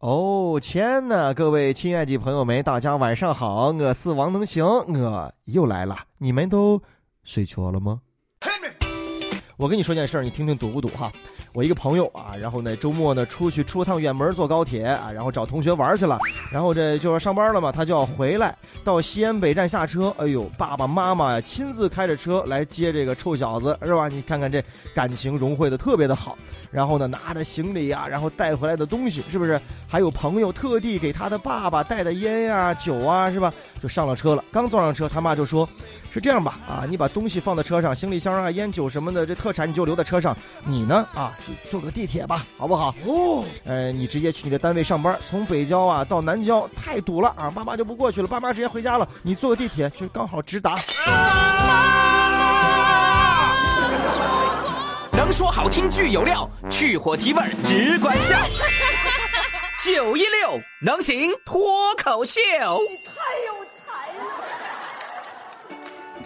哦天呐，各位亲爱的朋友们，大家晚上好，我是王能行，我又来了，你们都睡着了吗？我跟你说件事儿，你听听堵不堵哈？我一个朋友啊，然后呢周末呢出去出趟远门坐高铁啊，然后找同学玩去了，然后这就要上班了嘛，他就要回来，到西安北站下车，哎呦，爸爸妈妈呀亲自开着车来接这个臭小子是吧？你看看这感情融汇的特别的好，然后呢拿着行李呀，然后带回来的东西是不是？还有朋友特地给他的爸爸带的烟呀酒啊是吧？就上了车了，刚坐上车，他妈就说：“是这样吧，啊，你把东西放在车上，行李箱啊烟酒什么的这特产你就留在车上，你呢啊？”坐个地铁吧，好不好？哦，呃，你直接去你的单位上班，从北郊啊到南郊太堵了啊，爸妈就不过去了，爸妈直接回家了。你坐个地铁就刚好直达。能说好听句有料，去火提味只管笑。九一六能行脱口秀。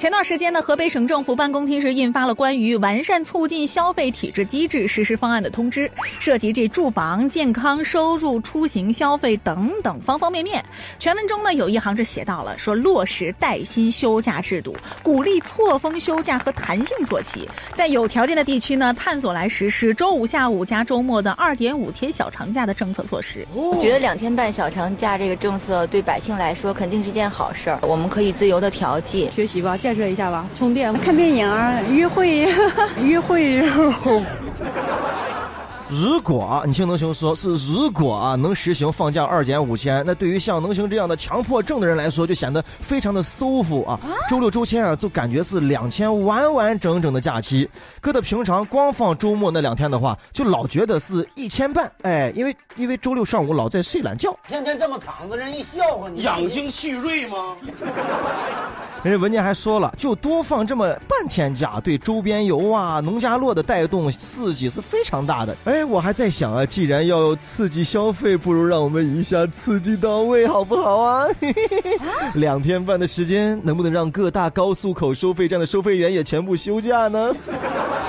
前段时间呢，河北省政府办公厅是印发了关于完善促进消费体制机制实施方案的通知，涉及这住房、健康、收入、出行、消费等等方方面面。全文中呢有一行是写到了说落实带薪休假制度，鼓励错峰休假和弹性作息，在有条件的地区呢探索来实施周五下午加周末的二点五天小长假的政策措施。我觉得两天半小长假这个政策对百姓来说肯定是件好事儿，我们可以自由的调剂学习吧。建设一下吧，充电、看电影、约会、约会。如果你听能行说，是如果啊能实行放假二减五千，那对于像能行这样的强迫症的人来说，就显得非常的舒服啊。周六周天啊，就感觉是两天完完整整的假期。搁到平常光放周末那两天的话，就老觉得是一千半。哎，因为因为周六上午老在睡懒觉，天天这么躺着，人一笑话你，养精蓄锐吗？人家文件还说了，就多放这么半天假，对周边游啊、农家乐的带动刺激是非常大的。哎，我还在想啊，既然要刺激消费，不如让我们一下刺激到位，好不好啊？两天半的时间，能不能让各大高速口收费站的收费员也全部休假呢？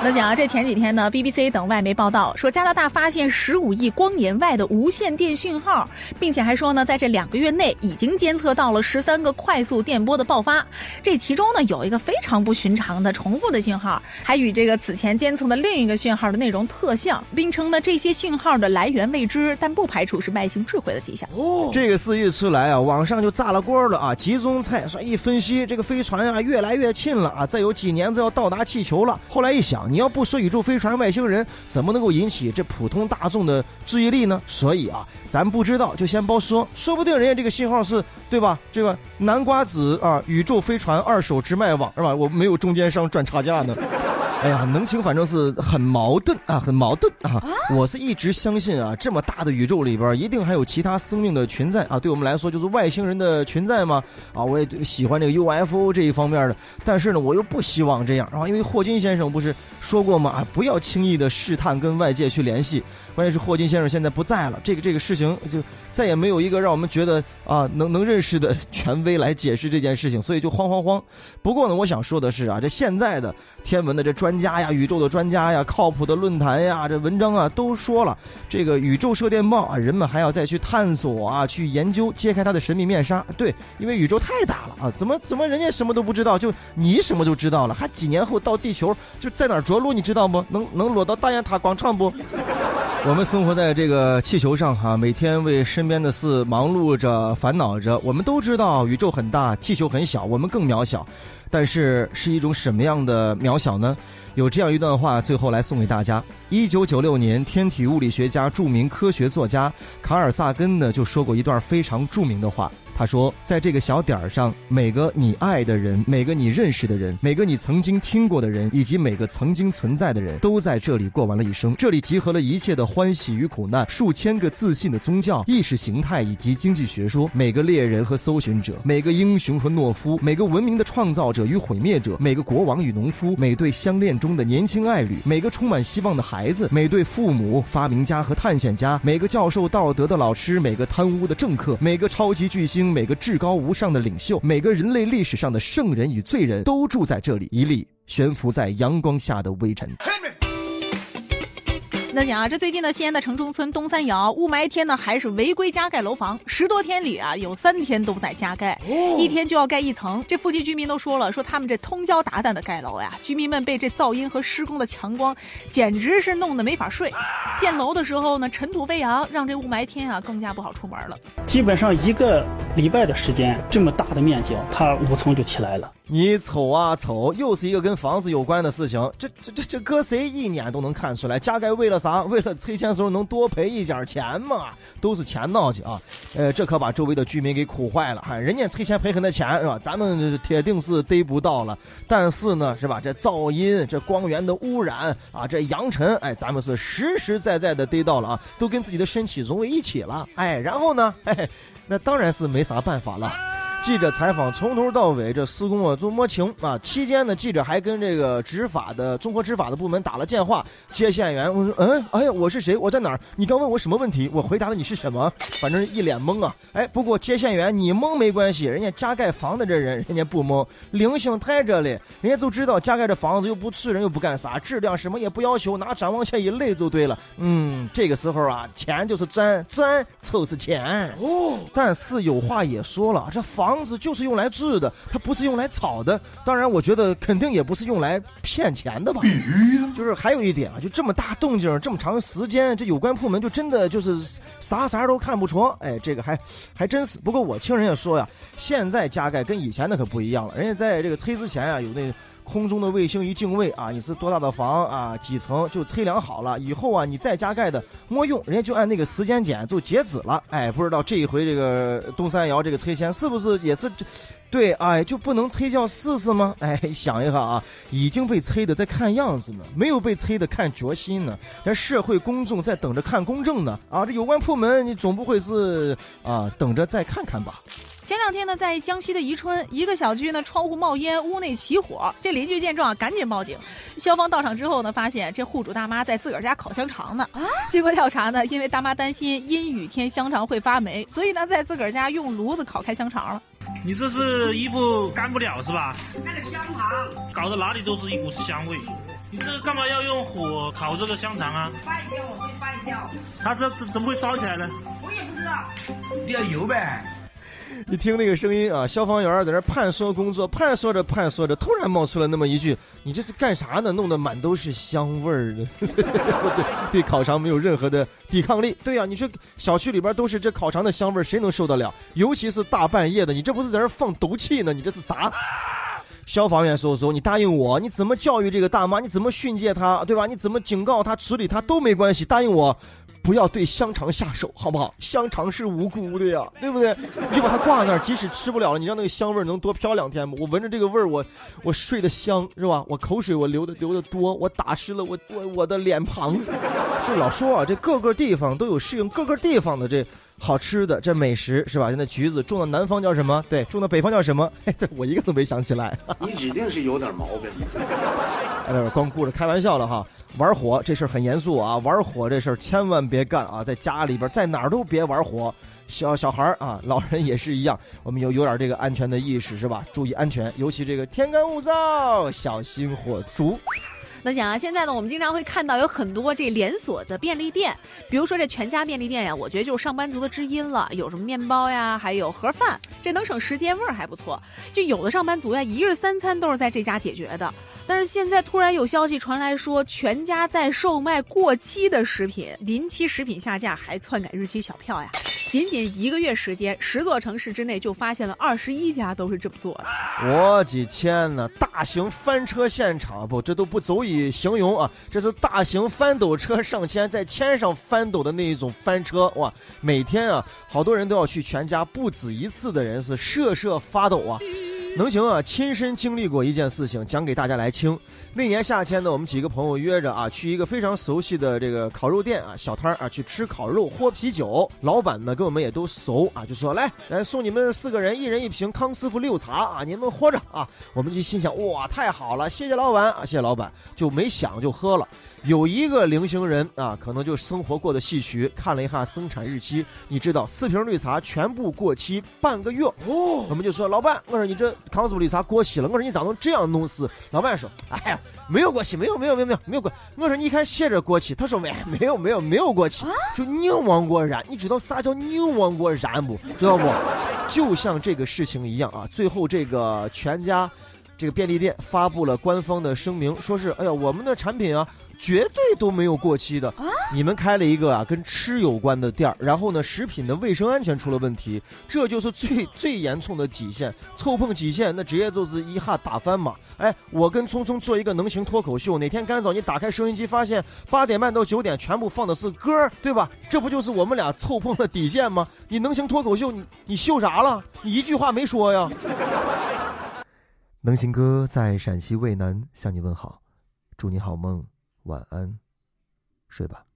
那讲啊，这前几天呢，BBC 等外媒报道说，加拿大发现十五亿光年外的无线电讯号，并且还说呢，在这两个月内已经监测到了十三个快速电波的爆发。这其中呢，有一个非常不寻常的重复的信号，还与这个此前监测的另一个讯号的内容特像，并称呢这些信号的来源未知，但不排除是外星智慧的迹象。哦，这个事一出来啊，网上就炸了锅了啊！集中菜说一分析，这个飞船啊越来越近了啊，再有几年就要到达气球了。后来一想，你要不说宇宙飞船、外星人，怎么能够引起这普通大众的注意力呢？所以啊，咱不知道就先包说，说不定人家这个信号是对吧？这个南瓜子啊，宇宙飞船二手直卖网是吧？我没有中间商赚差价呢。哎呀，能情反正是很矛盾啊，很矛盾啊！我是一直相信啊，这么大的宇宙里边，一定还有其他生命的存在啊。对我们来说，就是外星人的存在嘛。啊，我也喜欢这个 UFO 这一方面的，但是呢，我又不希望这样啊，因为霍金先生不是说过吗？啊，不要轻易的试探跟外界去联系。关键是霍金先生现在不在了，这个这个事情就再也没有一个让我们觉得啊能能认识的权威来解释这件事情，所以就慌慌慌。不过呢，我想说的是啊，这现在的天文的这专专家呀，宇宙的专家呀，靠谱的论坛呀，这文章啊都说了，这个宇宙射电报啊，人们还要再去探索啊，去研究，揭开它的神秘面纱。对，因为宇宙太大了啊，怎么怎么人家什么都不知道，就你什么都知道了？还几年后到地球就在哪着陆，你知道不？能能落到大雁塔广场不？我们生活在这个气球上哈，每天为身边的事忙碌着、烦恼着。我们都知道宇宙很大，气球很小，我们更渺小。但是是一种什么样的渺小呢？有这样一段话，最后来送给大家。一九九六年，天体物理学家、著名科学作家卡尔萨根呢就说过一段非常著名的话。他说：“在这个小点儿上，每个你爱的人，每个你认识的人，每个你曾经听过的人，以及每个曾经存在的人，都在这里过完了一生。这里集合了一切的欢喜与苦难，数千个自信的宗教、意识形态以及经济学说，每个猎人和搜寻者，每个英雄和懦夫，每个文明的创造者与毁灭者，每个国王与农夫，每对相恋中的年轻爱侣，每个充满希望的孩子，每对父母、发明家和探险家，每个教授道德的老师，每个贪污的政客，每个超级巨星。”每个至高无上的领袖，每个人类历史上的圣人与罪人，都住在这里，一粒悬浮在阳光下的微尘。那想啊，这最近呢，西安的城中村东三窑雾霾天呢，还是违规加盖楼房，十多天里啊，有三天都在加盖，一天就要盖一层。这附近居民都说了，说他们这通宵达旦的盖楼呀，居民们被这噪音和施工的强光，简直是弄得没法睡。建楼的时候呢，尘土飞扬，让这雾霾天啊更加不好出门了。基本上一个礼拜的时间，这么大的面积，它五层就起来了。你瞅啊瞅，又是一个跟房子有关的事情。这这这这搁谁一眼都能看出来，加盖为了啥？为了拆迁时候能多赔一点钱嘛？都是钱闹去啊！呃，这可把周围的居民给苦坏了哈。人家拆迁赔很多钱是吧？咱们铁定是得不到了。但是呢，是吧？这噪音、这光源的污染啊，这扬尘，哎，咱们是实实在在的得到了啊，都跟自己的身体融为一体了。哎，然后呢，哎，那当然是没啥办法了。记者采访从头到尾，这施工啊都没停啊。期间呢，记者还跟这个执法的综合执法的部门打了电话。接线员我说：“嗯，哎呀，我是谁？我在哪儿？你刚问我什么问题？我回答的你是什么？反正一脸懵啊。哎，不过接线员你懵没关系，人家加盖房的这人人家不懵，灵性太这里，人家都知道加盖这房子又不吃人又不干啥，质量什么也不要求，拿展望器一垒就对了。嗯，这个时候啊，钱就是赚，赚就是钱。哦，但是有话也说了，这房。房子就是用来治的，它不是用来炒的。当然，我觉得肯定也不是用来骗钱的吧。就是还有一点啊，就这么大动静，这么长时间，这有关部门就真的就是啥啥都看不着。哎，这个还还真是。不过我听人家说呀，现在加盖跟以前的可不一样了。人家在这个拆之前啊，有那。空中的卫星一定位啊，你是多大的房啊，几层就测量好了。以后啊，你再加盖的没用，人家就按那个时间点就截止了。哎，不知道这一回这个东三窑这个拆迁是不是也是？对，哎，就不能催叫试试吗？哎，想一下啊，已经被催的在看样子呢，没有被催的看决心呢，这社会公众在等着看公正呢。啊，这有关部门你总不会是啊等着再看看吧？前两天呢，在江西的宜春，一个小区呢，窗户冒烟，屋内起火。这邻居见状啊，赶紧报警。消防到场之后呢，发现这户主大妈在自个儿家烤香肠呢。啊，经过调查呢，因为大妈担心阴雨天香肠会发霉，所以呢，在自个儿家用炉子烤开香肠了。你这是衣服干不了是吧？那个香肠搞得哪里都是一股香味。你这个干嘛要用火烤这个香肠啊？翻掉，我会翻掉。它这怎怎么会烧起来呢？我也不知道，点油呗。你听那个声音啊，消防员在那判说工作，判说着判说着，突然冒出了那么一句：“你这是干啥呢？弄得满都是香味儿的。”对烤肠没有任何的抵抗力。对呀，你说小区里边都是这烤肠的香味儿，谁能受得了？尤其是大半夜的，你这不是在这放毒气呢？你这是啥？消防员叔叔，你答应我，你怎么教育这个大妈？你怎么训诫她？对吧？你怎么警告她、处理她都没关系。答应我。不要对香肠下手，好不好？香肠是无辜的呀，对不对？你就把它挂那儿，即使吃不了了，你让那个香味能多飘两天吗？我闻着这个味儿，我我睡得香，是吧？我口水我流的流的多，我打湿了我我我的脸庞。就老说啊，这各个地方都有适应各个地方的这好吃的这美食，是吧？现在橘子种到南方叫什么？对，种到北方叫什么？这我一个都没想起来。你指定是有点毛病。哎，光顾着开玩笑了哈。玩火这事儿很严肃啊！玩火这事儿千万别干啊！在家里边，在哪儿都别玩火。小小孩儿啊，老人也是一样，我们有有点这个安全的意识是吧？注意安全，尤其这个天干物燥，小心火烛。那想啊，现在呢，我们经常会看到有很多这连锁的便利店，比如说这全家便利店呀，我觉得就是上班族的知音了。有什么面包呀，还有盒饭，这能省时间，味儿还不错。就有的上班族呀，一日三餐都是在这家解决的。但是现在突然有消息传来说，全家在售卖过期的食品，临期食品下架，还篡改日期小票呀。仅仅一个月时间，十座城市之内就发现了二十一家都是这么做的。我的天哪！大型翻车现场不，这都不足以形容啊！这是大型翻斗车上千在千上翻斗的那一种翻车哇！每天啊，好多人都要去全家，不止一次的人是瑟瑟发抖啊。能行啊！亲身经历过一件事情，讲给大家来听。那年夏天呢，我们几个朋友约着啊，去一个非常熟悉的这个烤肉店啊，小摊啊，去吃烤肉、喝啤酒。老板呢跟我们也都熟啊，就说来来送你们四个人一人一瓶康师傅六茶啊，你们喝着啊。我们就心想哇，太好了，谢谢老板啊，谢谢老板，就没想就喝了。有一个零星人啊，可能就生活过得戏曲，看了一下生产日期，你知道四瓶绿茶全部过期半个月哦，我们就说老板，我说你这康师傅绿茶过期了，我说你咋能这样弄死？老板说，哎呀，没有过期，没有没有没有没有没有过。我说你看写着过期，他说没没有没有没有过期，就宁枉过燃。你知道啥叫宁枉过燃不？知道不？就像这个事情一样啊，最后这个全家这个便利店发布了官方的声明，说是哎呀，我们的产品啊。绝对都没有过期的。你们开了一个啊跟吃有关的店儿，然后呢食品的卫生安全出了问题，这就是最最严重的底线。触碰底线，那直接就是一下打翻嘛。哎，我跟聪聪做一个能行脱口秀，哪天干早你打开收音机，发现八点半到九点全部放的是歌儿，对吧？这不就是我们俩凑碰的底线吗？你能行脱口秀，你你秀啥了？你一句话没说呀。能行哥在陕西渭南向你问好，祝你好梦。晚安，睡吧。